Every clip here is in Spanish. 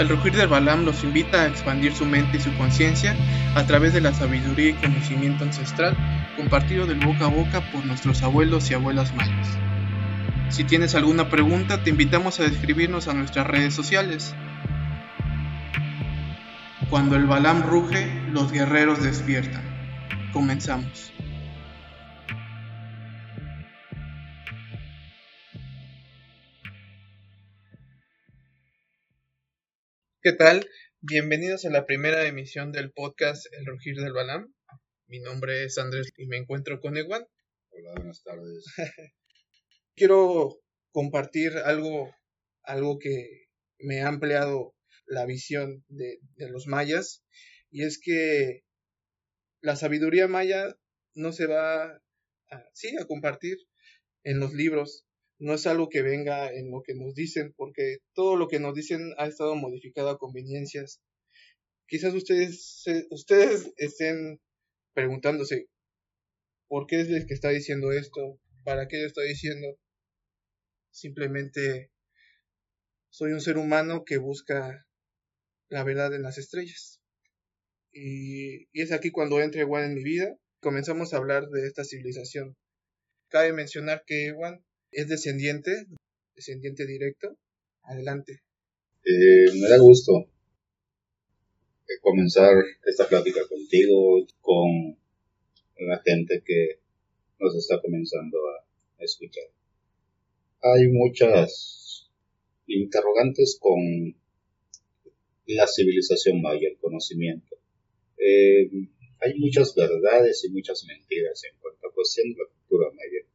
El rugir del Balam los invita a expandir su mente y su conciencia a través de la sabiduría y conocimiento ancestral compartido del boca a boca por nuestros abuelos y abuelas mayas. Si tienes alguna pregunta, te invitamos a escribirnos a nuestras redes sociales. Cuando el Balam ruge, los guerreros despiertan. Comenzamos. ¿Qué tal? Bienvenidos a la primera emisión del podcast El Rugir del Balam. Mi nombre es Andrés y me encuentro con Ewan. Hola, buenas tardes. Quiero compartir algo, algo que me ha ampliado la visión de, de los mayas y es que la sabiduría maya no se va a, sí, a compartir en los libros, no es algo que venga en lo que nos dicen, porque todo lo que nos dicen ha estado modificado a conveniencias. Quizás ustedes, ustedes estén preguntándose, ¿por qué es el que está diciendo esto? ¿Para qué lo está diciendo? Simplemente soy un ser humano que busca la verdad en las estrellas. Y, y es aquí cuando entra Ewan en mi vida, comenzamos a hablar de esta civilización. Cabe mencionar que Ewan es descendiente, descendiente directo. Adelante. Eh, me da gusto eh, comenzar esta plática contigo, con la gente que nos está comenzando a escuchar. Hay muchas interrogantes con la civilización maya, el conocimiento. Eh, hay muchas verdades y muchas mentiras en cuanto a cuestión de la cultura maya.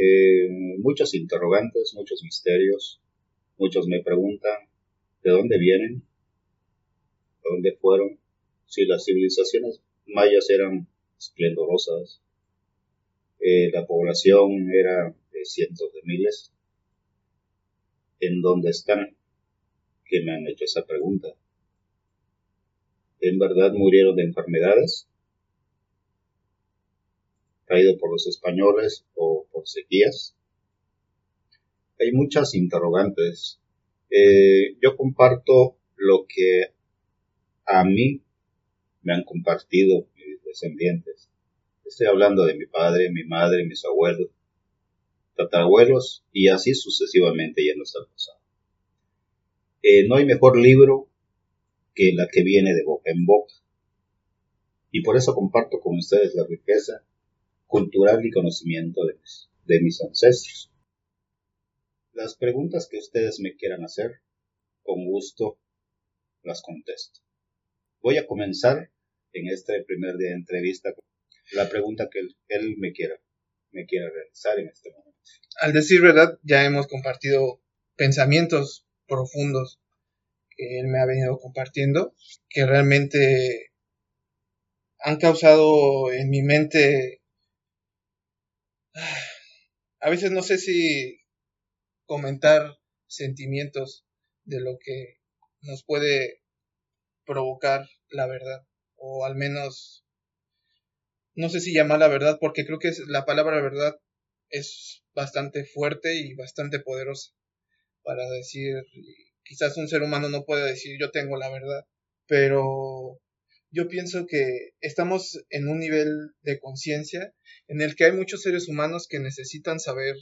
Eh, muchos interrogantes, muchos misterios. Muchos me preguntan de dónde vienen, de dónde fueron, si las civilizaciones mayas eran esplendorosas, eh, la población era de cientos de miles, ¿en dónde están? Que me han hecho esa pregunta. ¿En verdad murieron de enfermedades? ¿Caído por los españoles o por sequías? Hay muchas interrogantes. Eh, yo comparto lo que a mí me han compartido mis descendientes. Estoy hablando de mi padre, mi madre, mis abuelos, tatarabuelos y así sucesivamente ya no está pasado. Eh, no hay mejor libro que la que viene de boca en boca. Y por eso comparto con ustedes la riqueza cultural y conocimiento de mis, ancestros. Las preguntas que ustedes me quieran hacer, con gusto las contesto. Voy a comenzar en este primer día de entrevista con la pregunta que él, me quiera me quiera realizar en este momento. Al decir verdad, ya hemos compartido pensamientos profundos que él me ha venido compartiendo, que realmente han causado en mi mente a veces no sé si comentar sentimientos de lo que nos puede provocar la verdad o al menos no sé si llamar la verdad porque creo que la palabra verdad es bastante fuerte y bastante poderosa para decir quizás un ser humano no puede decir yo tengo la verdad pero yo pienso que estamos en un nivel de conciencia en el que hay muchos seres humanos que necesitan saber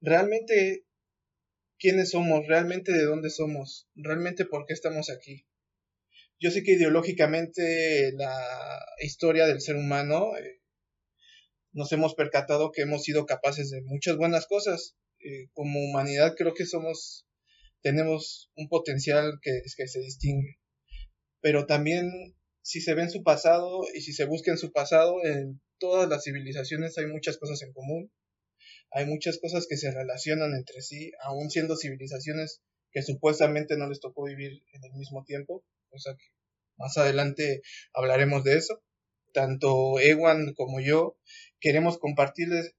realmente quiénes somos, realmente de dónde somos, realmente por qué estamos aquí. Yo sé que ideológicamente la historia del ser humano eh, nos hemos percatado que hemos sido capaces de muchas buenas cosas. Eh, como humanidad creo que somos, tenemos un potencial que, que se distingue. Pero también si se ve en su pasado y si se busca en su pasado, en todas las civilizaciones hay muchas cosas en común. Hay muchas cosas que se relacionan entre sí, aún siendo civilizaciones que supuestamente no les tocó vivir en el mismo tiempo, o sea que más adelante hablaremos de eso. Tanto Ewan como yo queremos compartirles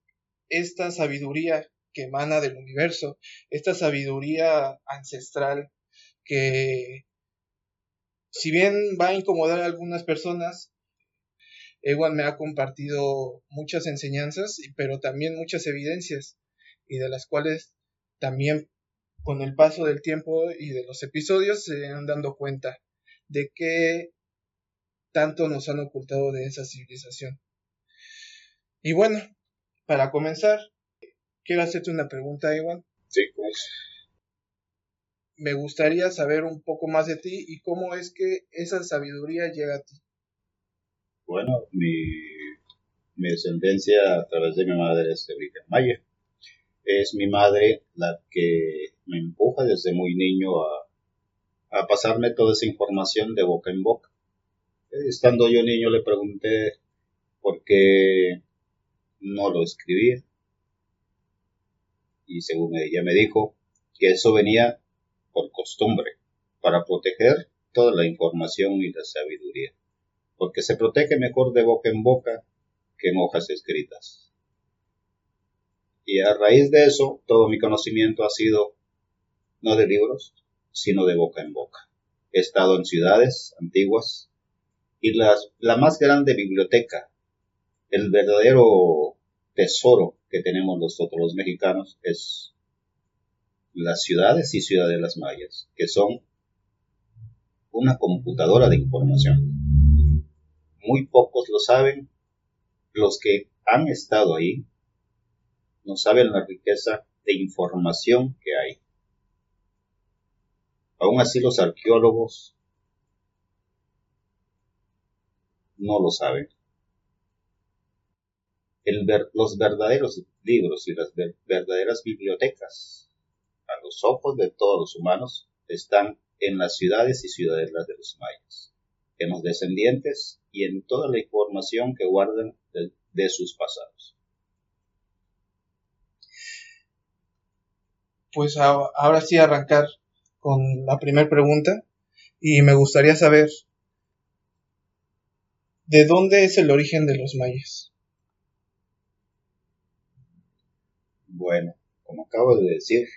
esta sabiduría que emana del universo, esta sabiduría ancestral que si bien va a incomodar a algunas personas, Ewan me ha compartido muchas enseñanzas, pero también muchas evidencias, y de las cuales también con el paso del tiempo y de los episodios se van dando cuenta de qué tanto nos han ocultado de esa civilización. Y bueno, para comenzar, quiero hacerte una pregunta, Iwan. Sí, pues. Me gustaría saber un poco más de ti y cómo es que esa sabiduría llega a ti. Bueno, mi, mi descendencia a través de mi madre es de origen maya. Es mi madre la que me empuja desde muy niño a, a pasarme toda esa información de boca en boca. Estando yo niño le pregunté por qué no lo escribía. Y según ella me dijo que eso venía por costumbre, para proteger toda la información y la sabiduría, porque se protege mejor de boca en boca que en hojas escritas. Y a raíz de eso, todo mi conocimiento ha sido no de libros, sino de boca en boca. He estado en ciudades antiguas y la más grande biblioteca, el verdadero tesoro que tenemos nosotros los mexicanos es las ciudades y ciudadelas mayas, que son una computadora de información. Muy pocos lo saben, los que han estado ahí no saben la riqueza de información que hay. Aún así los arqueólogos no lo saben. los verdaderos libros y las verdaderas bibliotecas, los ojos de todos los humanos, están en las ciudades y ciudadelas de los mayas, en los descendientes y en toda la información que guardan de sus pasados. Pues ahora sí arrancar con la primera pregunta y me gustaría saber ¿de dónde es el origen de los mayas? Bueno, como acabo de decir,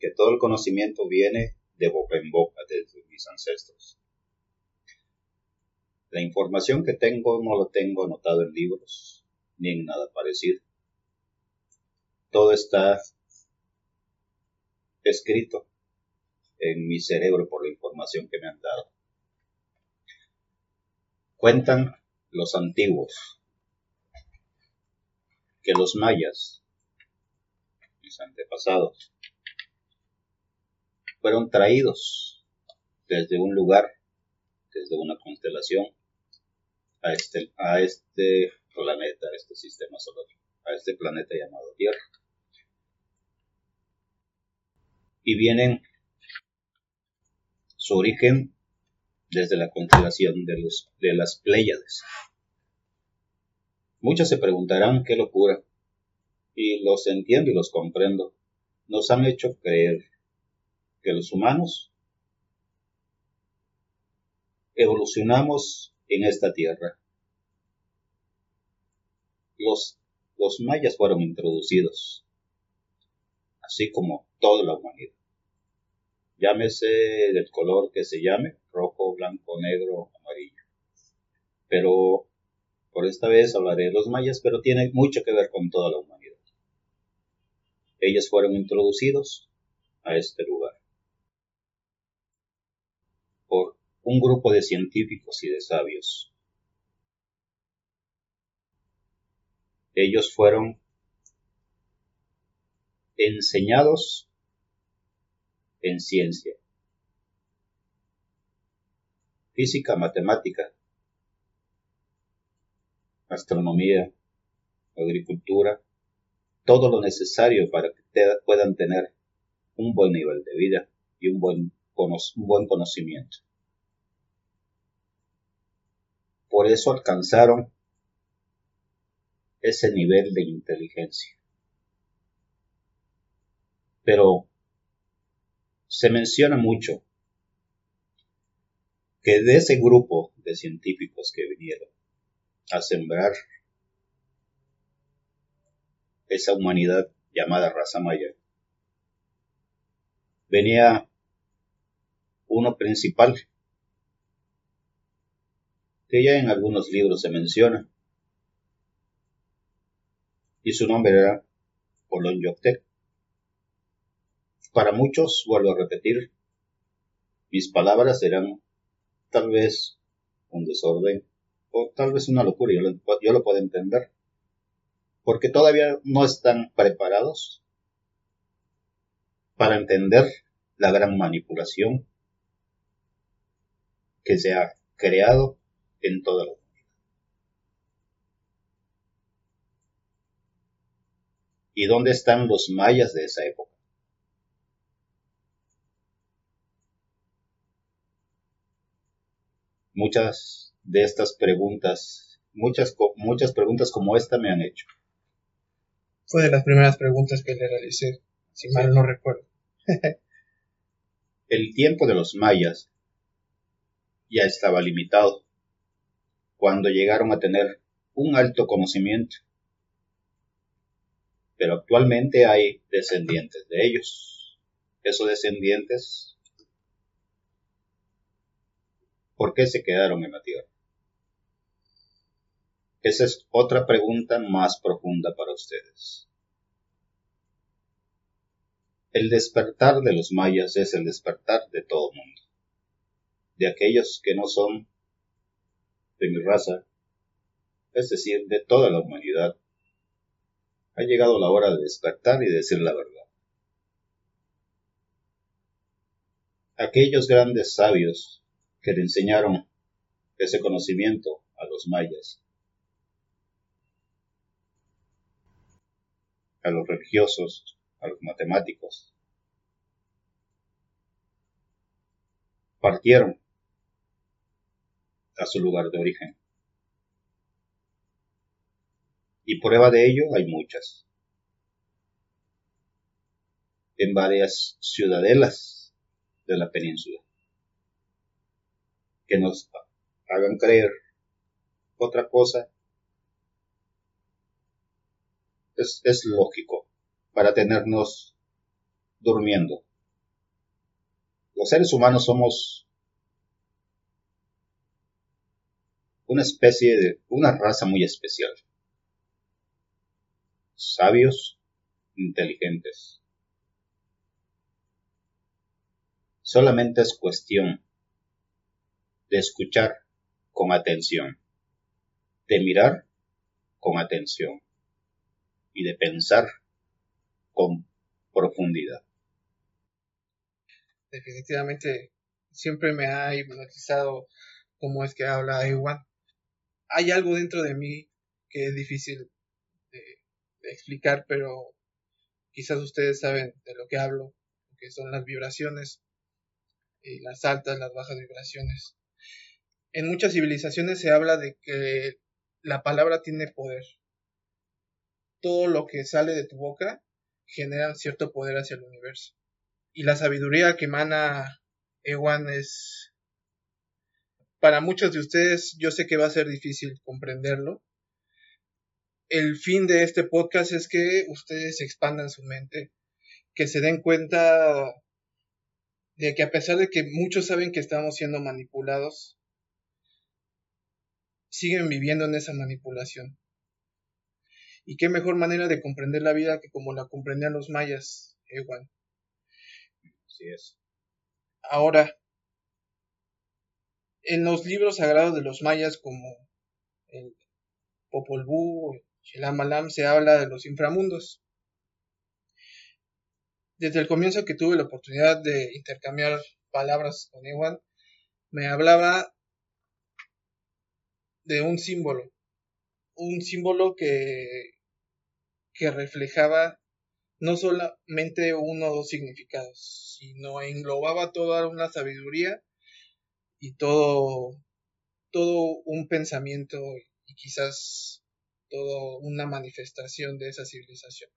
que todo el conocimiento viene de boca en boca desde mis ancestros. La información que tengo no la tengo anotado en libros ni en nada parecido. Todo está escrito en mi cerebro por la información que me han dado. Cuentan los antiguos que los mayas, mis antepasados, fueron traídos desde un lugar, desde una constelación, a este, a este planeta, a este sistema solar, a este planeta llamado Tierra. Y vienen su origen desde la constelación de, los, de las Pléyades. Muchos se preguntarán qué locura, y los entiendo y los comprendo. Nos han hecho creer que los humanos evolucionamos en esta tierra. Los, mayas fueron introducidos, así como toda la humanidad llámese del color que se llame, rojo, blanco, negro, amarillo. Pero por esta vez hablaré de los mayas, pero tiene mucho que ver con toda la humanidad. Ellos fueron introducidos a este lugar por un grupo de científicos y de sabios. Ellos fueron enseñados en ciencia. Física, matemática, astronomía, agricultura, todo lo necesario para que puedan tener un buen nivel de vida y un buen, un buen conocimiento. Por eso alcanzaron ese nivel de inteligencia. Pero se menciona mucho que de ese grupo de científicos que vinieron a sembrar esa humanidad llamada raza maya, venía uno principal, que ya en algunos libros se menciona, y su nombre era Polón Yoctec. Para muchos, vuelvo a repetir, mis palabras serán tal vez un desorden o tal vez una locura, yo lo, yo lo puedo entender, porque todavía no están preparados para entender la gran manipulación que se ha creado en toda la humanidad. ¿Y dónde están los mayas de esa época? Muchas de estas preguntas, muchas, muchas preguntas como esta me han hecho. Fue de las primeras preguntas que le realicé, si mal no recuerdo. El tiempo de los mayas ya estaba limitado cuando llegaron a tener un alto conocimiento. Pero actualmente hay descendientes de ellos. Esos descendientes, ¿por qué se quedaron en la tierra? Esa es otra pregunta más profunda para ustedes. El despertar de los mayas es el despertar de todo mundo de aquellos que no son de mi raza, es decir, de toda la humanidad. Ha llegado la hora de despertar y decir la verdad. Aquellos grandes sabios que le enseñaron ese conocimiento a los mayas, a los religiosos, a los matemáticos, partieron a su lugar de origen. Y prueba de ello hay muchas. En varias ciudadelas de la península. Que nos hagan creer otra cosa es, es lógico para tenernos durmiendo. Los seres humanos somos una especie de, una raza muy especial. Sabios, inteligentes. Solamente es cuestión de escuchar con atención, de mirar con atención y de pensar con profundidad. Definitivamente siempre me ha hipnotizado cómo es que habla Iwan hay algo dentro de mí que es difícil de, explicar, pero quizás ustedes saben de lo que hablo, que son las vibraciones, y las altas, las bajas vibraciones. En muchas civilizaciones se habla de que la palabra tiene poder. Todo lo que sale de tu boca genera cierto poder hacia el universo. Y la sabiduría que emana Ewan es para muchos de ustedes yo sé que va a ser difícil comprenderlo. El fin de este podcast es que ustedes expandan su mente, que se den cuenta de que a pesar de que muchos saben que estamos siendo manipulados, siguen viviendo en esa manipulación. Y qué mejor manera de comprender la vida que como la comprendían los mayas, igual. Así es. Ahora, en los libros sagrados de los mayas como el Popol Vuh, el se habla de los inframundos. Desde el comienzo que tuve la oportunidad de intercambiar palabras con Ewan, me hablaba de un símbolo, un símbolo que, que reflejaba no solamente uno o dos significados, sino englobaba toda una sabiduría y todo, todo un pensamiento y quizás toda una manifestación de esa civilización.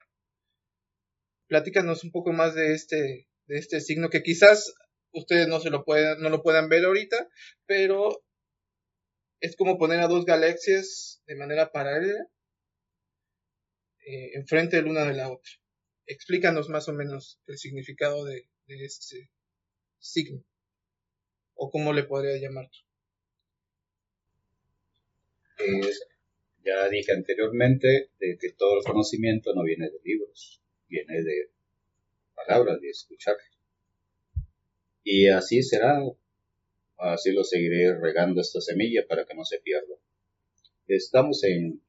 Platícanos un poco más de este, de este signo que quizás ustedes no se lo puedan, no lo puedan ver ahorita, pero es como poner a dos galaxias de manera paralela eh, enfrente de una de la otra. Explícanos más o menos el significado de este signo o cómo le podría llamar? ya dije anteriormente de que todo el conocimiento no viene de libros, viene de palabras, de escuchar. Y así será, así lo seguiré regando esta semilla para que no se pierda. Estamos en,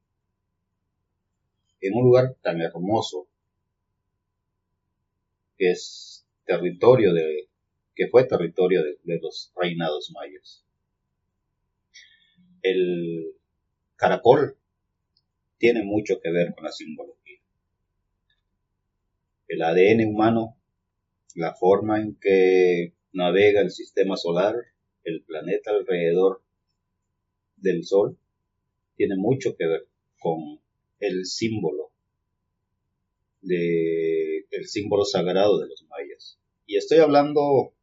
en un lugar tan hermoso que es territorio de, que fue territorio de, los reinados mayas. El caracol tiene mucho que ver con la simbología. El ADN humano, la forma en que navega el sistema solar, el planeta alrededor del Sol, tiene mucho que ver con el símbolo de el símbolo sagrado de los mayas. Y estoy hablando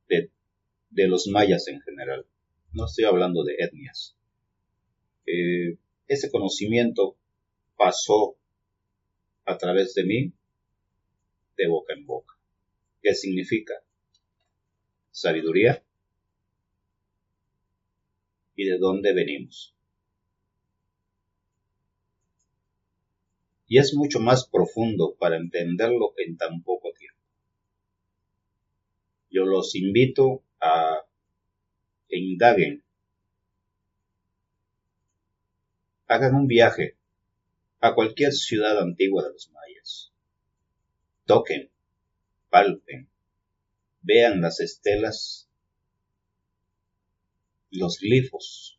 de, los mayas en general, no estoy hablando de etnias. Eh, ese conocimiento pasó a través de mí de boca en boca. ¿Qué significa? Sabiduría. ¿Y de dónde venimos? Y es mucho más profundo para entenderlo en tan poco tiempo. Yo los invito a indaguen, hagan un viaje a cualquier ciudad antigua de los mayas. Toquen, palpen, vean las estelas, los glifos.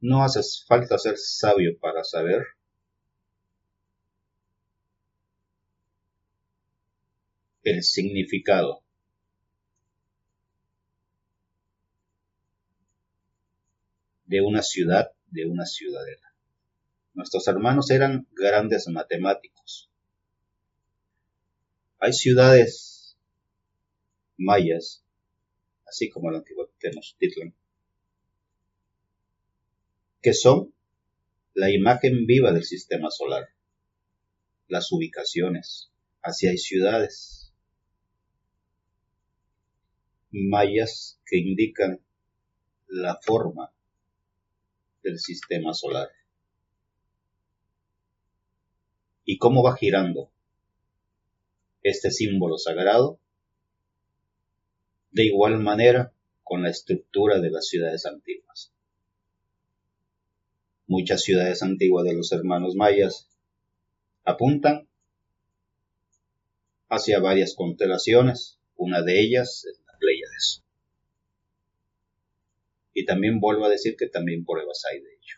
No hace falta ser sabio para saber el significado de una ciudad, de una ciudadela. Nuestros hermanos eran grandes matemáticos. Hay ciudades mayas, así como la antigua Tenochtitlan, que son la imagen viva del sistema solar, las ubicaciones. Así hay ciudades mayas que indican la forma del sistema solar y cómo va girando este símbolo sagrado, de igual manera con la estructura de las ciudades antiguas. Muchas ciudades antiguas de los hermanos mayas apuntan hacia varias constelaciones, una de ellas es la Pleiades. Y también vuelvo a decir que también pruebas hay de ello.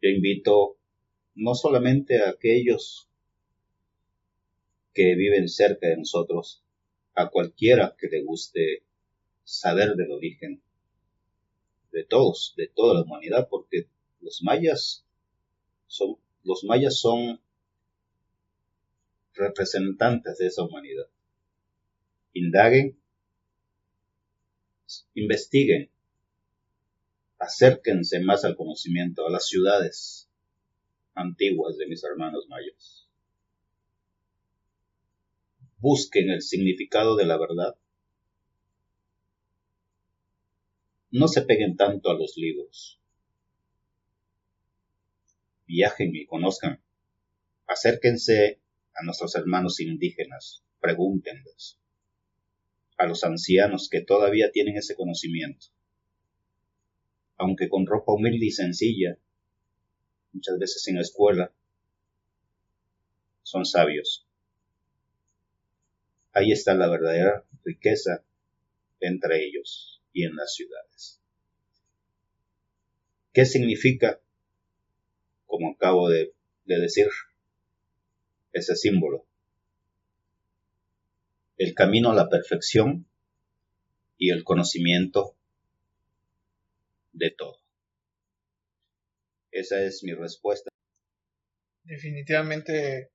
Yo invito no solamente a aquellos que viven cerca de nosotros, a cualquiera que le guste saber del origen de todos, de toda la humanidad, porque los mayas son, los mayas son representantes de esa humanidad. Indaguen, investiguen, acérquense más al conocimiento, a las ciudades, antiguas de mis hermanos mayas. Busquen el significado de la verdad. No se peguen tanto a los libros. Viajen y conozcan. Acérquense a nuestros hermanos indígenas. Pregúntenles. A los ancianos que todavía tienen ese conocimiento. Aunque con ropa humilde y sencilla, muchas veces en la escuela, son sabios. Ahí está la verdadera riqueza entre ellos y en las ciudades. ¿Qué significa, como acabo de, de decir, ese símbolo? El camino a la perfección y el conocimiento de todo. Esa es mi respuesta. Definitivamente,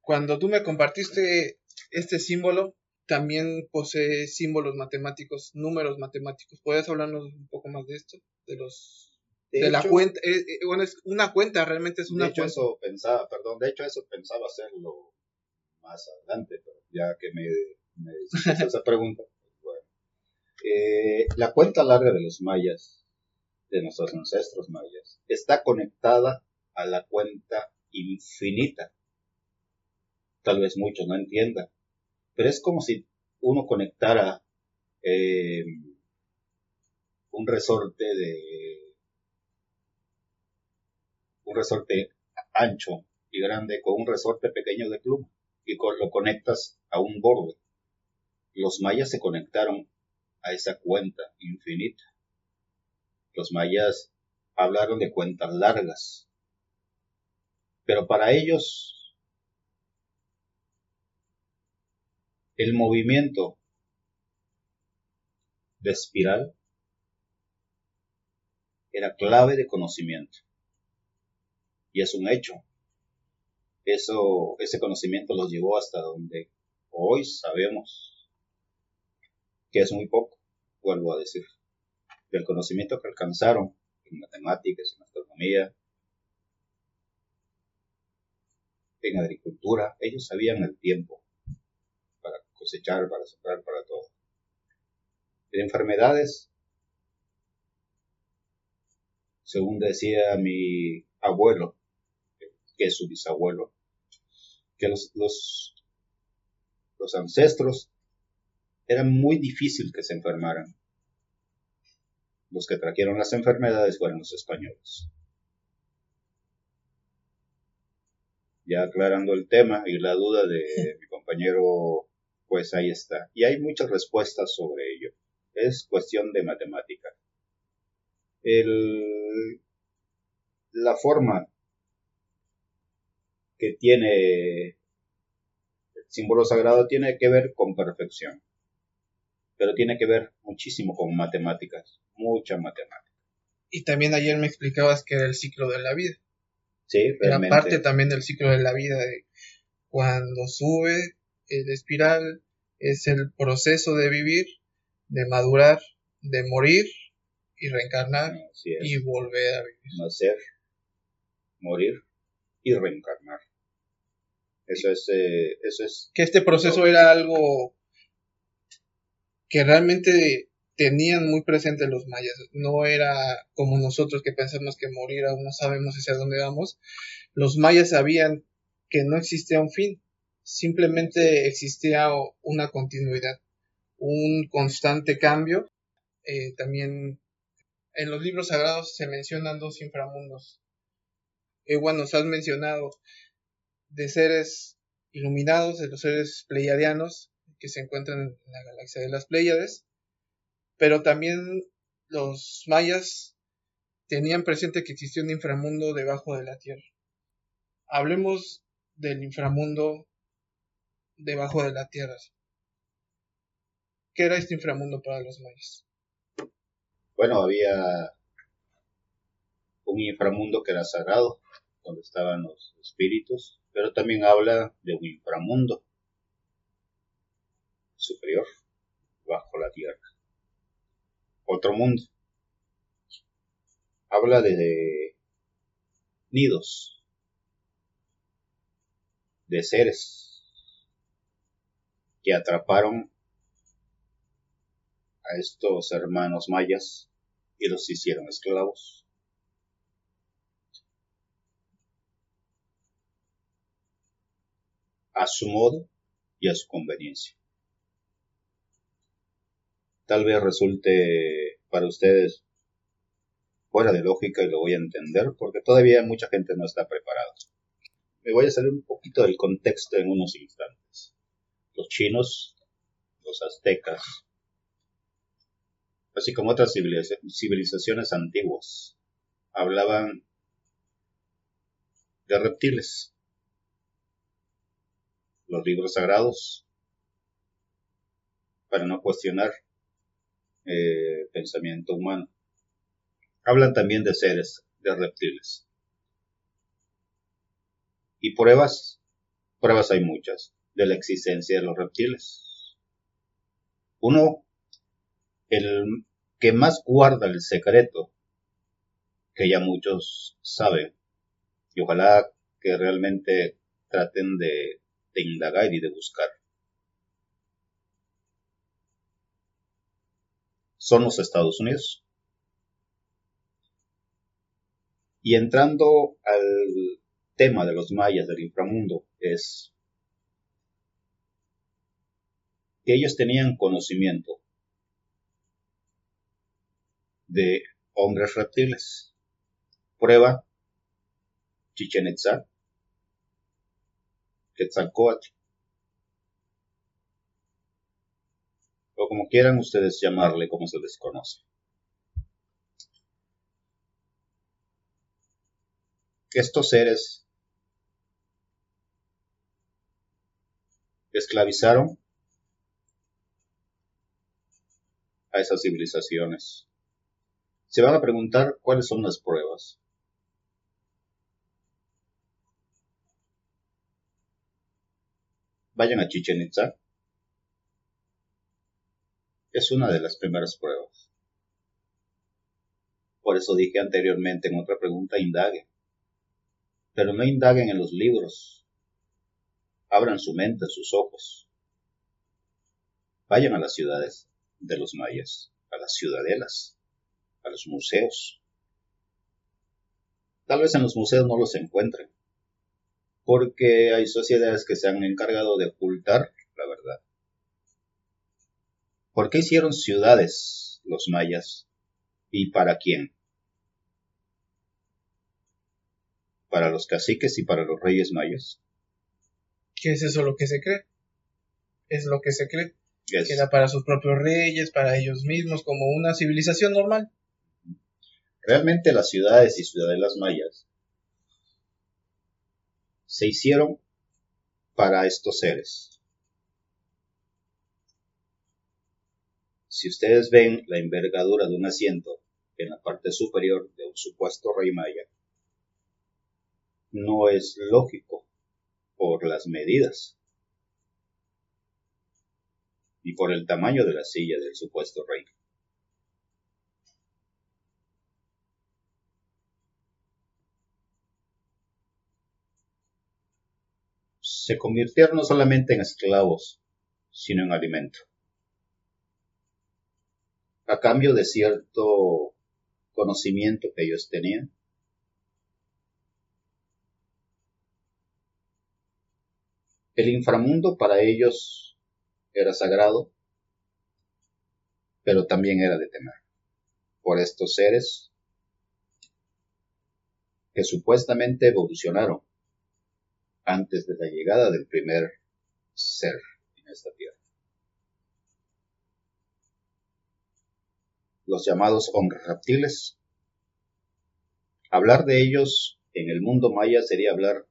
cuando tú me compartiste este símbolo, también posee símbolos matemáticos, números matemáticos. ¿Puedes hablarnos un poco más de esto? De los de, la cuenta, eh, eh, bueno, es una cuenta, realmente es una de hecho, Eso pensaba, perdón, de hecho eso pensaba hacerlo más adelante, pero ya que me, me esa pregunta, pues bueno. Eh, la cuenta larga de los mayas de nuestros ancestros mayas está conectada a la cuenta infinita tal vez muchos no entiendan, pero es como si uno conectara eh, un resorte de un resorte ancho y grande con un resorte pequeño de pluma y lo conectas a un borde. Los mayas se conectaron a esa cuenta infinita. Los mayas hablaron de cuentas largas, pero para ellos el movimiento de espiral era clave de conocimiento. Y es un hecho. Eso, ese conocimiento los llevó hasta donde hoy sabemos que es muy poco, vuelvo a decir. Del conocimiento que alcanzaron en matemáticas, en astronomía, en agricultura, ellos sabían el tiempo para cosechar, para sembrar, para todo. En enfermedades, según decía mi abuelo, que su bisabuelo, que los, los, los ancestros eran muy difícil que se enfermaran. Los que trajeron las enfermedades fueron los españoles. Ya aclarando el tema y la duda de mi compañero, pues ahí está. Y hay muchas respuestas sobre ello. Es cuestión de matemática. El, la forma que tiene el símbolo sagrado tiene que ver con perfección, pero tiene que ver muchísimo con matemáticas, mucha matemática. Y también ayer me explicabas que era el ciclo de la vida. Sí, realmente. Era parte también del ciclo de la vida, de cuando sube el espiral, es el proceso de vivir, de madurar, de morir y reencarnar y volver a vivir. Nacer, morir y reencarnar. Eso es, eh, eso es. Que este proceso era algo que realmente tenían muy presente los mayas. No era como nosotros que pensamos que morir aún no sabemos hacia dónde vamos. Los mayas sabían que no existía un fin, simplemente existía una continuidad, un constante cambio. Eh, también en los libros sagrados se mencionan dos inframundos. Ewan nos has mencionado de seres iluminados, de los seres pleiadianos que se encuentran en la galaxia de las Pleiades, pero también los mayas tenían presente que existía un inframundo debajo de la Tierra. Hablemos del inframundo debajo de la Tierra. ¿Qué era este inframundo para los mayas? Bueno, había un inframundo que era sagrado, donde estaban los espíritus, pero también habla de un inframundo superior, bajo la tierra. Otro mundo. Habla de nidos, de seres que atraparon a estos hermanos mayas y los hicieron esclavos. A su modo y a su conveniencia. Tal vez resulte para ustedes fuera de lógica y lo voy a entender porque todavía mucha gente no está preparada. Me voy a salir un poquito del contexto en unos instantes. Los chinos, los aztecas, así como otras civilizaciones antiguas, hablaban de reptiles, los libros sagrados para no cuestionar eh, pensamiento humano. Hablan también de seres, de reptiles. Y pruebas, pruebas hay muchas de la existencia de los reptiles. Uno, el que más guarda el secreto, que ya muchos saben, y ojalá que realmente traten de de indagar y de buscar. Son los Estados Unidos. Y entrando al tema de los mayas del inframundo, es que ellos tenían conocimiento de hombres reptiles. Prueba Chichen Itza, Quetzalcoatl, o como quieran ustedes llamarle, como se les conoce. Estos seres esclavizaron a esas civilizaciones. Se van a preguntar cuáles son las pruebas. Vayan a Chichen Itza. Es una de las primeras pruebas. Por eso dije anteriormente en otra pregunta, indaguen. Pero no indaguen en los libros. Abran su mente, sus ojos. Vayan a las ciudades de los mayas, a las ciudadelas, a los museos. Tal vez en los museos no los encuentren, porque hay sociedades que se han encargado de ocultar la verdad. ¿Por qué hicieron ciudades los mayas? ¿Y para quién? ¿Para los caciques y para los reyes mayas? ¿Qué es eso lo que se cree? Es lo que se cree. Que era para sus propios reyes, para ellos mismos, como una civilización normal. Realmente las ciudades y ciudadelas mayas se hicieron para estos seres. Si ustedes ven la envergadura de un asiento en la parte superior de un supuesto rey maya, no es lógico por las medidas y por el tamaño de la silla del supuesto rey. Se convirtieron no solamente en esclavos, sino en alimento. A cambio de cierto conocimiento que ellos tenían, el inframundo para ellos era sagrado, pero también era de temer por estos seres que supuestamente evolucionaron antes de la llegada del primer ser en esta tierra. Los llamados hombres reptiles. Hablar de ellos en el mundo maya sería hablar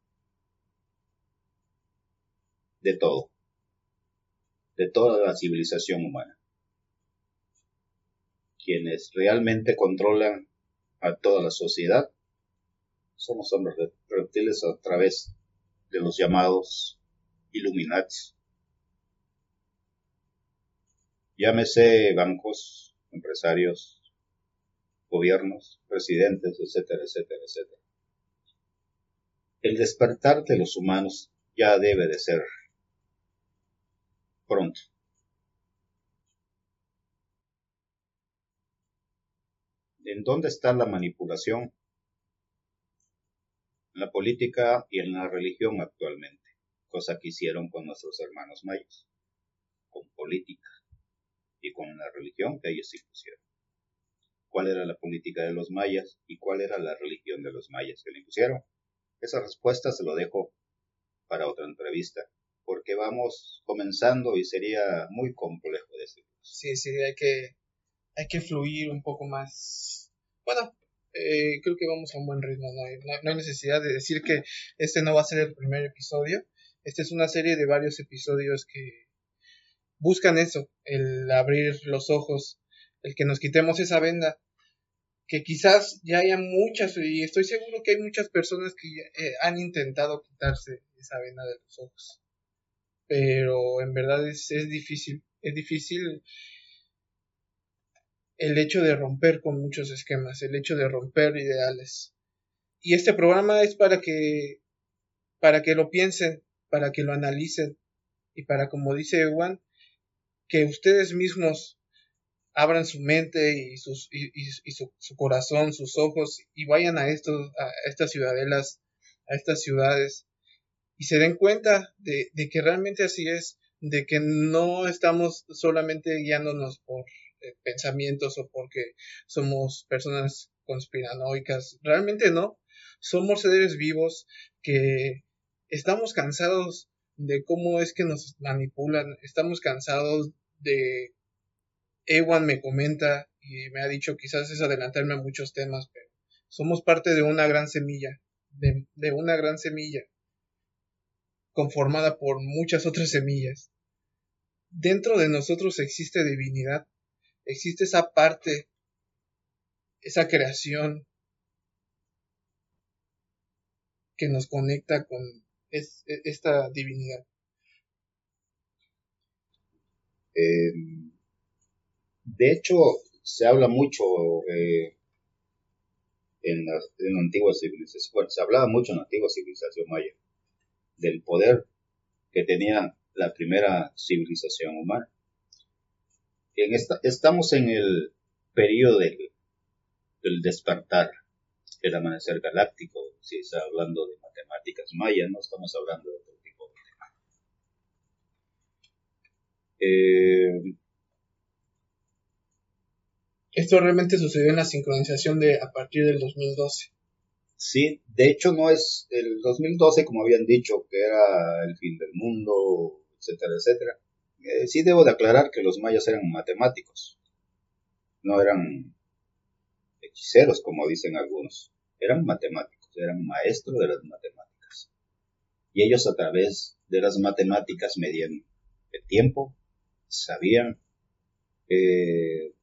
de todo de toda la civilización humana. Quienes realmente controlan a toda la sociedad son los hombres reptiles a través de los llamados Illuminati. Llámese bancos, empresarios, gobiernos, presidentes, etcétera, etcétera, etcétera. El despertar de los humanos ya debe de ser pronto. ¿En dónde está la manipulación? En la política y en la religión actualmente, cosa que hicieron con nuestros hermanos mayos, con política y con la religión que ellos impusieron. ¿Cuál era la política de los mayas y cuál era la religión de los mayas que le impusieron? Esa respuesta se lo dejo para otra entrevista porque vamos comenzando y sería muy complejo decirlo. Sí, sí, hay que, hay que fluir un poco más. Bueno, eh, creo que vamos a un buen ritmo, no hay, no hay, necesidad de decir que este no va a ser el primer episodio. Esta es una serie de varios episodios que buscan eso, el abrir los ojos, el que nos quitemos esa venda, que quizás ya haya muchas, y estoy seguro que hay muchas personas que eh, han intentado quitarse esa venda de los ojos pero en verdad es, es difícil, es difícil el hecho de romper con muchos esquemas, el hecho de romper ideales. Y este programa es para que, para que lo piensen, para que lo analicen y para, como dice Juan, que ustedes mismos abran su mente y, sus, y, su, su, corazón, sus ojos y vayan a, estos, a estas ciudadelas, a estas ciudades y se den cuenta de, que realmente así es. de que no estamos solamente guiándonos por eh, pensamientos o porque somos personas conspiranoicas, realmente no, somos seres vivos que estamos cansados de cómo es que nos manipulan, estamos cansados de Ewan me comenta y me ha dicho quizás es adelantarme a muchos temas, pero somos parte de una gran semilla, de, de una gran semilla conformada por muchas otras semillas. Dentro de nosotros existe divinidad, existe esa parte, esa creación que nos conecta con e, esta divinidad. Em, de hecho, se habla mucho eh, en, la, en antigua civilización, se hablaba mucho en la antigua civilización maya del poder que tenía la primera civilización humana. En esta, estamos en el periodo del, del despertar, el amanecer galáctico, si está hablando de matemáticas mayas, no estamos hablando de otro tipo de tema. Eh, Esto realmente sucedió en la sincronización de a partir del 2012. Sí, de hecho no es el 2012 como habían dicho que era el fin del mundo, etcétera, etcétera. Eh, sí debo de aclarar que los mayas eran matemáticos, no eran hechiceros como dicen algunos, eran matemáticos, eran maestros de las matemáticas. Y ellos a través de las matemáticas medían el tiempo, sabían eh,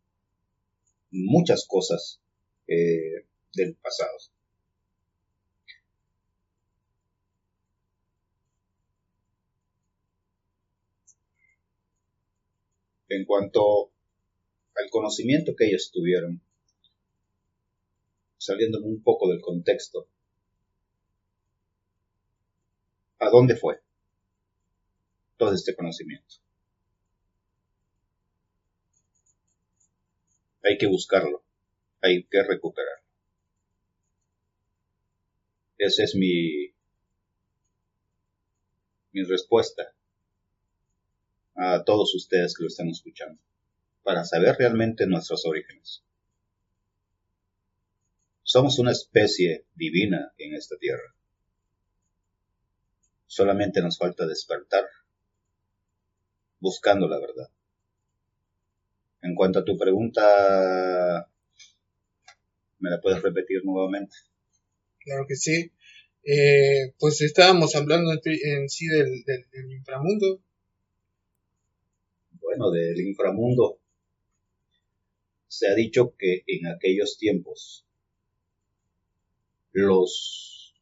muchas cosas eh, del pasado. En cuanto al conocimiento que ellos tuvieron, saliendo un poco del contexto, ¿a dónde fue todo este conocimiento? Hay que buscarlo, hay que recuperarlo. Esa es mi, mi respuesta a todos ustedes que lo están escuchando, para saber realmente nuestros orígenes. Somos una especie divina en esta tierra. Solamente nos falta despertar buscando la verdad. En cuanto a tu pregunta, ¿me la puedes repetir nuevamente? Claro que sí. Eh, pues estábamos hablando en, sí del, del inframundo, del inframundo, se ha dicho que en aquellos tiempos los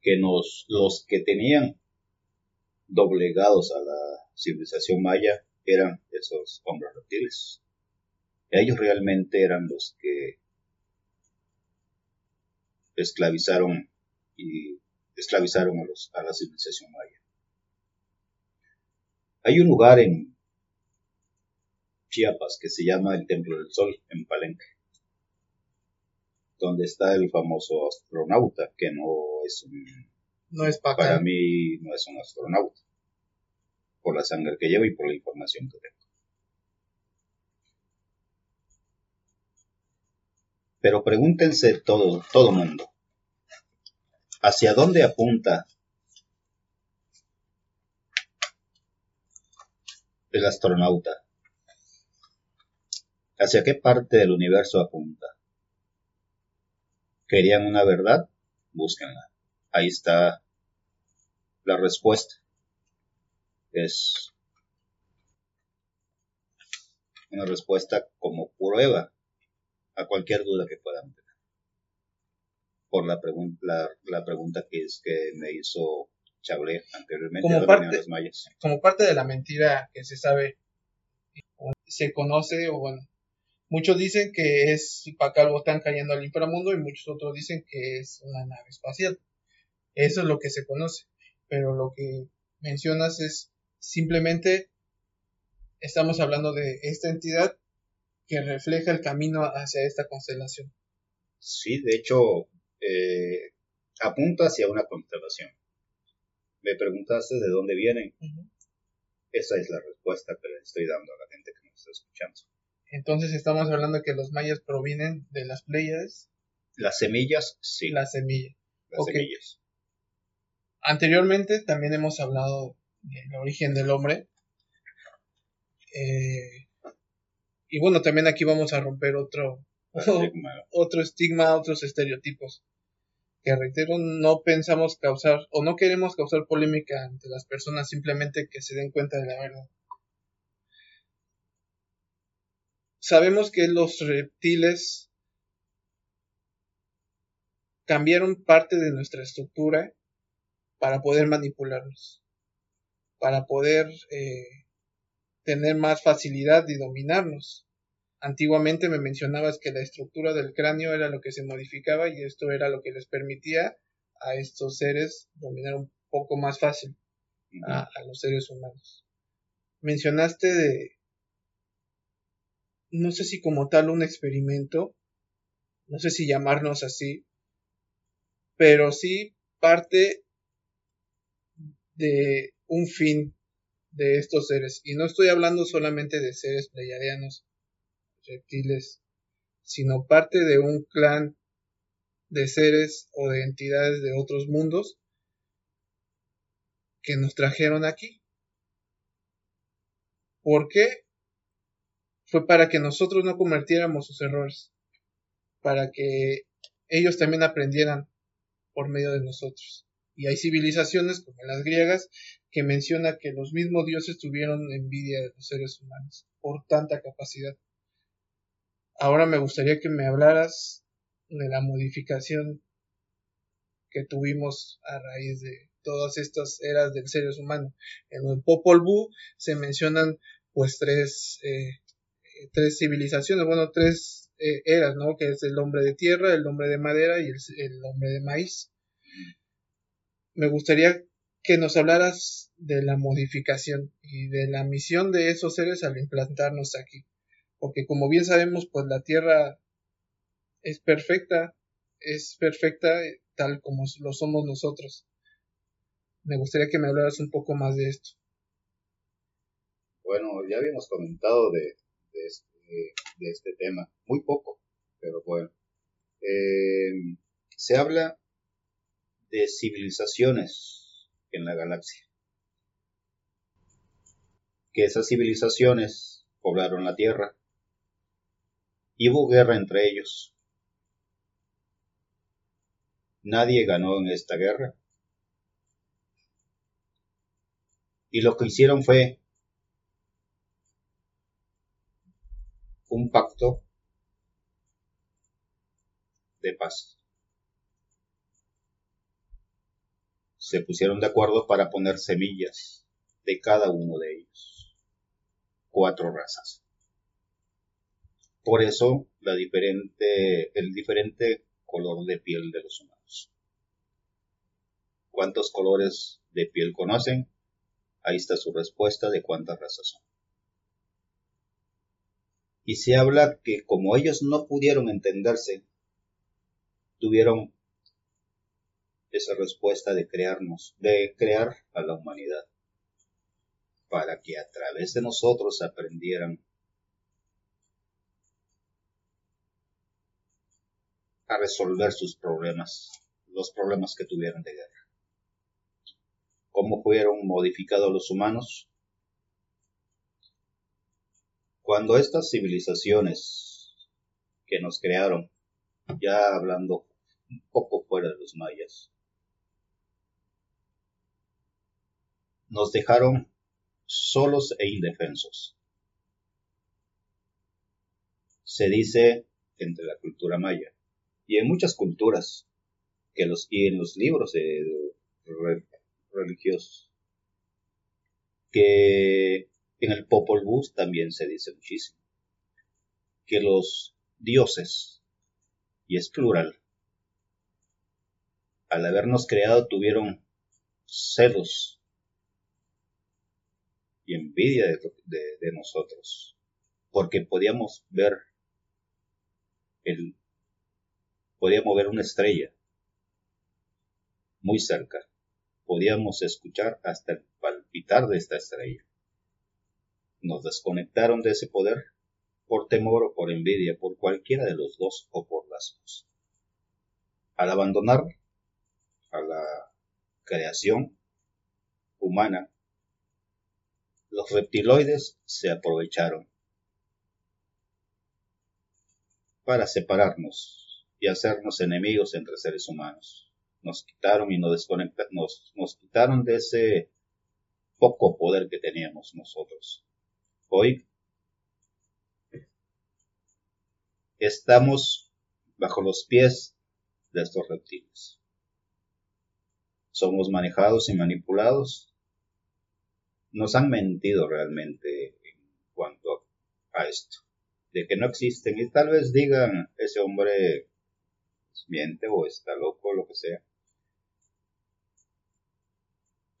que nos los que tenían doblegados a la civilización maya eran esos hombres reptiles. Ellos realmente eran los que esclavizaron y esclavizaron a, los, a la civilización maya. Hay un lugar en Chiapas que se llama el Templo del Sol, en Palenque, donde está el famoso astronauta, que no es un... No es para mí no es un astronauta, por la sangre que lleva y por la información que tengo. Pero pregúntense todo, todo mundo, ¿hacia dónde apunta el astronauta. ¿Hacia qué parte del universo apunta? ¿Querían una verdad? Búsquenla. Ahí está la respuesta. Es una respuesta como prueba a cualquier duda que puedan tener. Por la, pregunta la pregunta que es que me hizo anteriormente como parte, Como parte de la mentira que se sabe, se conoce, o bueno, muchos dicen que es Pacal Botán cayendo al inframundo y muchos otros dicen que es una nave espacial. Eso es lo que se conoce. Pero lo que mencionas es simplemente estamos hablando de esta entidad que refleja el camino hacia esta constelación. Sí, de hecho, eh, apunta hacia una constelación Me preguntaste de dónde vienen. Esa es la respuesta que le estoy dando a la gente que nos está escuchando. Entonces estamos hablando que los mayas provienen de las Pléyades. Las semillas, sí. Las semillas. Las semillas. Anteriormente también hemos hablado del origen del hombre. Eh, y bueno, también aquí vamos a romper otro, otro estigma, otros estereotipos. Que reitero, no pensamos causar o no queremos causar polémica ante las personas, simplemente que se den cuenta de la verdad. Sabemos que los reptiles cambiaron parte de nuestra estructura para poder manipularnos, para poder eh, tener más facilidad y dominarnos. Antiguamente me mencionabas que la estructura del cráneo era lo que se modificaba y esto era lo que les permitía a estos seres dominar un poco más fácil a, a los seres humanos. Mencionaste de, no sé si como tal un experimento, no sé si llamarnos así, pero sí parte de un fin de estos seres. Y no estoy hablando solamente de seres pleiadianos, reptiles, sino parte de un clan de seres o de entidades de otros mundos que nos trajeron aquí. ¿Por qué? Fue para que nosotros no cometiéramos sus errores, para que ellos también aprendieran por medio de nosotros. Y hay civilizaciones como las griegas que menciona que los mismos dioses tuvieron envidia de los seres humanos por tanta capacidad. Ahora me gustaría que me hablaras de la modificación que tuvimos a raíz de todas estas eras del seres humano. En el Popol Vuh se mencionan pues tres, eh, tres civilizaciones, bueno, tres eh, eras, ¿no? Que es el hombre de tierra, el hombre de madera y el hombre de maíz me gustaría que nos hablaras de la modificación y de la misión de esos seres al implantarnos aquí. Porque como bien sabemos, pues la Tierra es perfecta, es perfecta tal como lo somos nosotros. Me gustaría que me hablaras un poco más de esto. Bueno, ya habíamos comentado de, este, de este, tema, muy poco, pero bueno. Eh, se habla de civilizaciones en la galaxia. Que esas civilizaciones poblaron la Tierra y hubo guerra entre ellos. Nadie ganó en esta guerra. Y lo que hicieron fue un pacto de paz. se pusieron de acuerdo para poner semillas de cada uno de ellos. Cuatro razas. Por eso la diferente, el diferente color de piel de los humanos. ¿Cuántos colores de piel conocen? Ahí está su respuesta de cuántas razas son. Y se habla que como ellos no pudieron entenderse, tuvieron esa respuesta de crearnos, de crear a la humanidad, para que a través de nosotros aprendieran a resolver sus problemas, los problemas que tuvieron de guerra. ¿Cómo fueron modificados los humanos? Cuando estas civilizaciones que nos crearon, ya hablando un poco fuera de los mayas, nos dejaron solos e indefensos. Se dice entre la cultura maya y en muchas culturas que los y en los libros religiosos que en el Popol Vuh también se dice muchísimo que los dioses y es plural al habernos creado tuvieron celos y envidia de, nosotros, porque podíamos ver el, podíamos ver una estrella muy cerca, podíamos escuchar hasta el palpitar de esta estrella. Nos desconectaron de ese poder por temor o por envidia, por cualquiera de los dos o por las dos. Al abandonar a la creación humana, los reptiloides se aprovecharon para separarnos y hacernos enemigos entre seres humanos. Nos quitaron y nos nos, nos quitaron de ese poco poder que teníamos nosotros. Hoy estamos bajo los pies de estos reptiles. Somos manejados y manipulados. Nos han mentido realmente en cuanto a esto, de que no existen y tal vez digan ese hombre miente o está loco o lo que sea.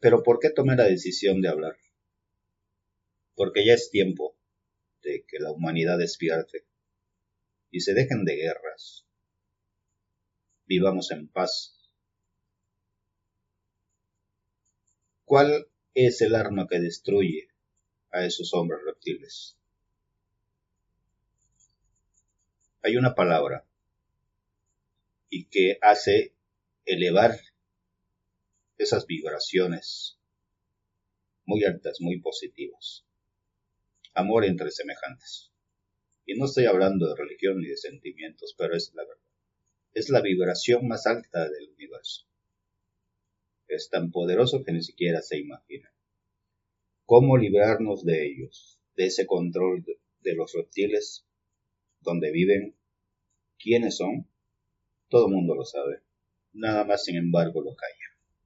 Pero ¿por qué tomé la decisión de hablar? Porque ya es tiempo de que la humanidad despierte y se dejen de guerras. Vivamos en paz. ¿Cuál es el arma que destruye a esos hombres reptiles? Hay una palabra que hace elevar esas vibraciones muy altas, muy positivas. Amor entre semejantes. Y no estoy hablando de religión ni de sentimientos, pero es la verdad. Es la vibración más alta del universo. Es tan poderoso que ni siquiera se imagina. ¿Cómo librarnos de ellos? De ese control de, los reptiles, donde viven, quiénes son, todo el mundo lo sabe. Nada más, sin embargo, lo calla.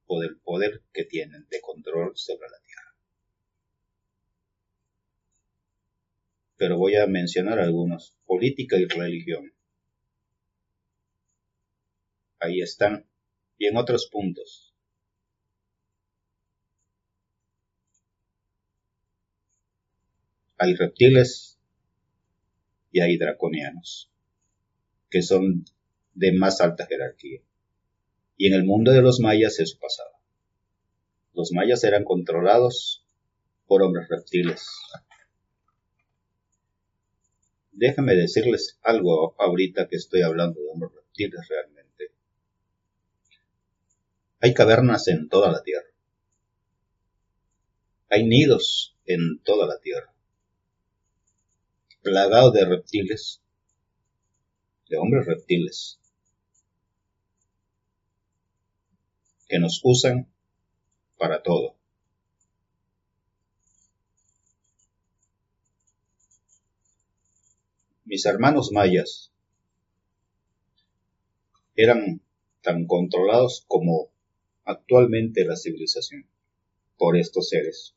Por el poder que tienen de control sobre la tierra. pero voy a mencionar algunos. Política y religión. Ahí están. Y en otros puntos. Hay reptiles y hay draconianos, que son de más alta jerarquía. Y en el mundo de los mayas eso pasaba. Los mayas eran controlados por hombres reptiles, Déjame decirles algo ahorita que estoy hablando de hombres reptiles realmente. Hay cavernas en toda la Tierra. Hay nidos en toda la Tierra. Plagado de reptiles, de hombres reptiles, que nos usan para todo. mis hermanos mayas eran tan controlados como actualmente la civilización por estos seres.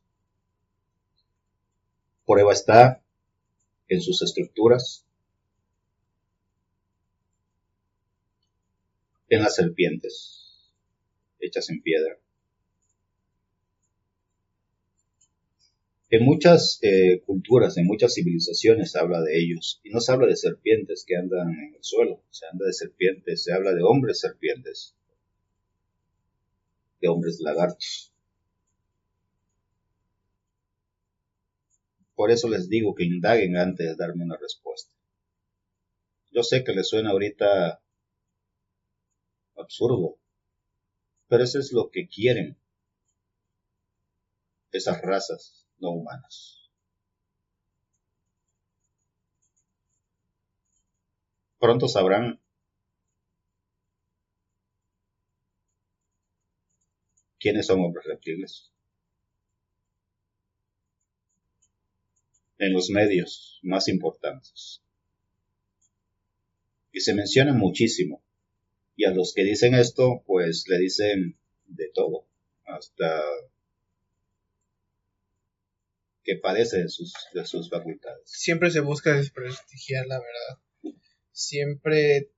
Prueba está en sus estructuras, en las serpientes hechas en piedra, En muchas eh, culturas, en muchas civilizaciones se habla de ellos y no se habla de serpientes que andan en el suelo, se habla de serpientes, se habla de hombres serpientes, de hombres lagartos. Por eso les digo que indaguen antes de darme una respuesta. Yo sé que les suena ahorita absurdo, pero eso es lo que quieren esas razas no humanas. Pronto sabrán quiénes son hombres reptiles. En los medios más importantes. Y se menciona muchísimo. Y a los que dicen esto, pues le dicen de todo. Hasta que padece de sus, de sus facultades. Siempre se busca desprestigiar la verdad. Siempre,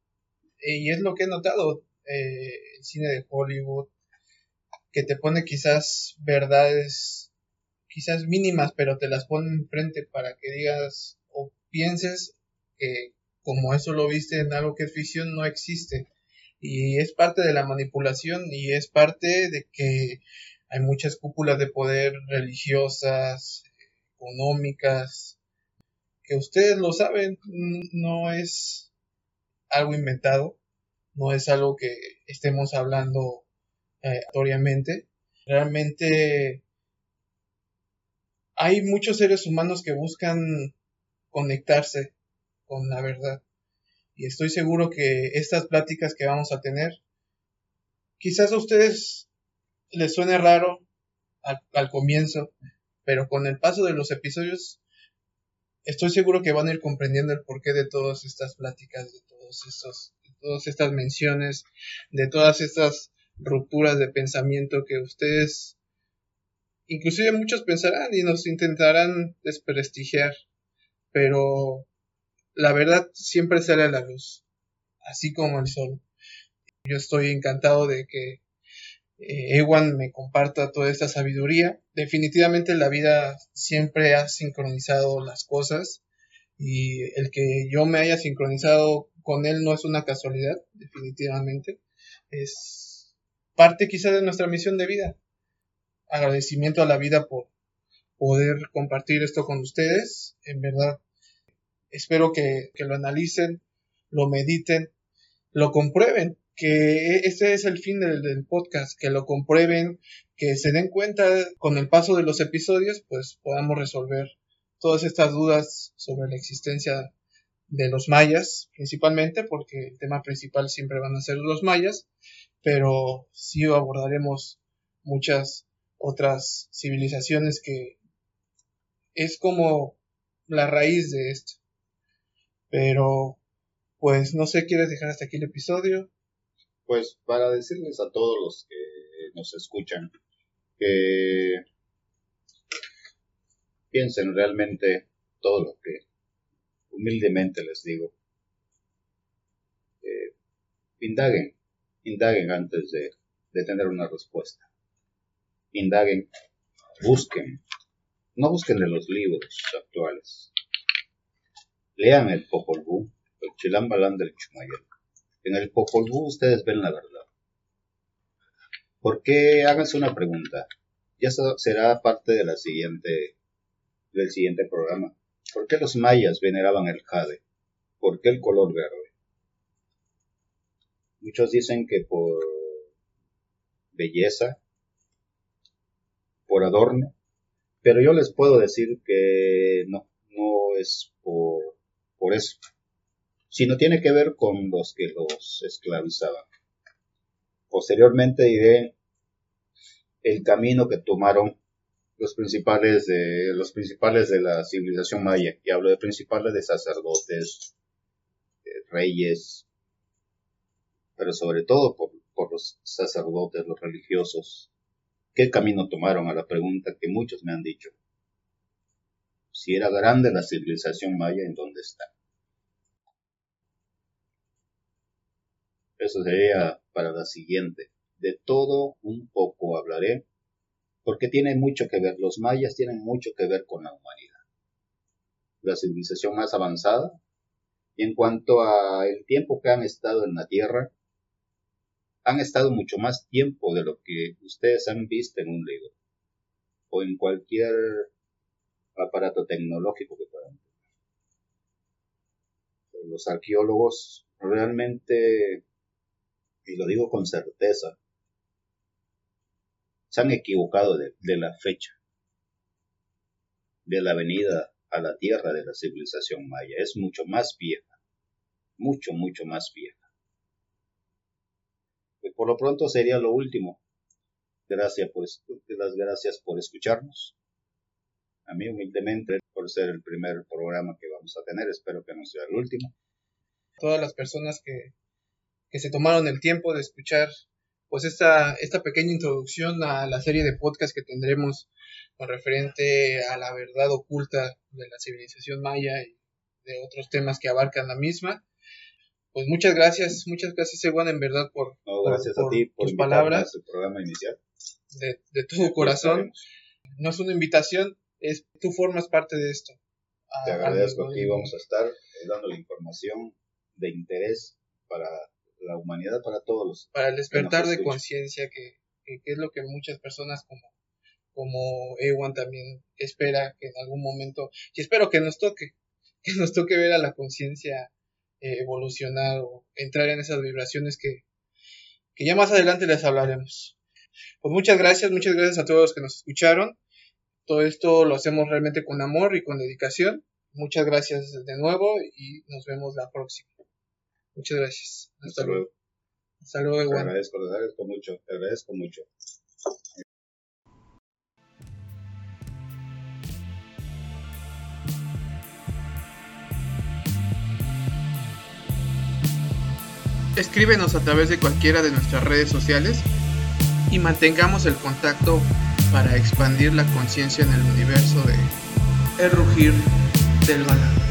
y es lo que he notado, eh, el cine de Hollywood, que te pone quizás verdades, quizás mínimas, pero te las pone enfrente para que digas o pienses que como eso lo viste en algo que es ficción no existe. Y es parte de la manipulación y es parte de que hay muchas cúpulas de poder religiosas, económicas, que ustedes lo saben, no es algo inventado, no es algo que estemos hablando eh, aleatoriamente. Realmente hay muchos seres humanos que buscan conectarse con la verdad. Y estoy seguro que estas pláticas que vamos a tener, quizás a ustedes les suene raro al, comienzo, pero con el paso de los episodios, estoy seguro que van a ir comprendiendo el porqué de todas estas pláticas, de todos estos, de todas estas menciones, de todas estas rupturas de pensamiento que ustedes, inclusive muchos pensarán y nos intentarán desprestigiar, pero la verdad siempre sale a la luz, así como el sol. Yo estoy encantado de que eh, Ewan me comparta toda esta sabiduría. Definitivamente la vida siempre ha sincronizado las cosas y el que yo me haya sincronizado con él no es una casualidad, definitivamente. Es parte quizá de nuestra misión de vida. Agradecimiento a la vida por poder compartir esto con ustedes. En verdad, espero que, lo analicen, lo mediten, lo comprueben, que ese es el fin del, podcast, que lo comprueben, que se den cuenta con el paso de los episodios, pues podamos resolver todas estas dudas sobre la existencia de los mayas, principalmente, porque el tema principal siempre van a ser los mayas, pero sí abordaremos muchas otras civilizaciones que es como la raíz de esto. Pero, pues no sé, ¿quieres dejar hasta aquí el episodio? Pues para decirles a todos los que nos escuchan que piensen realmente todo lo que humildemente les digo. Indaguen, indaguen antes de, de tener una respuesta. Indaguen, busquen, no busquen en los libros actuales, Lean el Popol Vuh, el Chilambalán del Chumayel. En el Popol Vuh ustedes ven la verdad. ¿Por qué? Háganse una pregunta. Ya será parte de la siguiente, del siguiente programa. ¿Por qué los mayas veneraban el jade? ¿Por qué el color verde? Muchos dicen que por belleza, por adorno, pero yo les puedo decir que no, no es por por eso, sino tiene que ver con los que los esclavizaban. Posteriormente diré el camino que tomaron los principales de los principales de la civilización maya, y hablo de principales de sacerdotes, reyes, pero sobre todo por, por los sacerdotes, los religiosos, ¿qué camino tomaron a la pregunta que muchos me han dicho? Si era grande la civilización maya en donde está. Eso sería para la siguiente. De todo un poco hablaré, porque tiene mucho que ver, los mayas tienen mucho que ver con la humanidad. La civilización más avanzada, y en cuanto a tiempo que han estado en la Tierra, han estado mucho más tiempo de lo que ustedes han visto en un libro o en cualquier aparato tecnológico que puedan tener. Los arqueólogos realmente, y lo digo con certeza, se han equivocado de, la fecha de la venida a la tierra de la civilización maya. Es mucho más vieja, mucho, mucho más vieja. Pues por lo pronto sería lo último. Gracias por, las gracias por escucharnos a mí humildemente por ser el primer programa que vamos a tener, espero que no sea el último. Todas las personas que, que se tomaron el tiempo de escuchar pues esta, esta pequeña introducción a la serie de podcast que tendremos con referente a la verdad oculta de la civilización maya y de otros temas que abarcan la misma. Pues muchas gracias, muchas gracias Ewan en verdad por, gracias a ti por tus palabras. programa inicial. De, de todo corazón. No es una invitación, es, tú formas parte de esto. Te agradezco, aquí vamos a estar eh, dando la información de interés para la humanidad, para todos los. Para el despertar de conciencia, que, que, es lo que muchas personas como, como Ewan también espera que en algún momento, y espero que nos toque, que nos toque ver a la conciencia eh, evolucionar o entrar en esas vibraciones que, que ya más adelante les hablaremos. Pues muchas gracias, muchas gracias a todos los que nos escucharon. Todo esto lo hacemos realmente con amor y con dedicación. Muchas gracias de nuevo y nos vemos la próxima. Muchas gracias. Hasta, luego. Hasta luego, Te agradezco, te agradezco mucho, te agradezco mucho. Escríbenos a través de cualquiera de nuestras redes sociales y mantengamos el contacto para expandir la conciencia en el universo de El Rugir del Balance.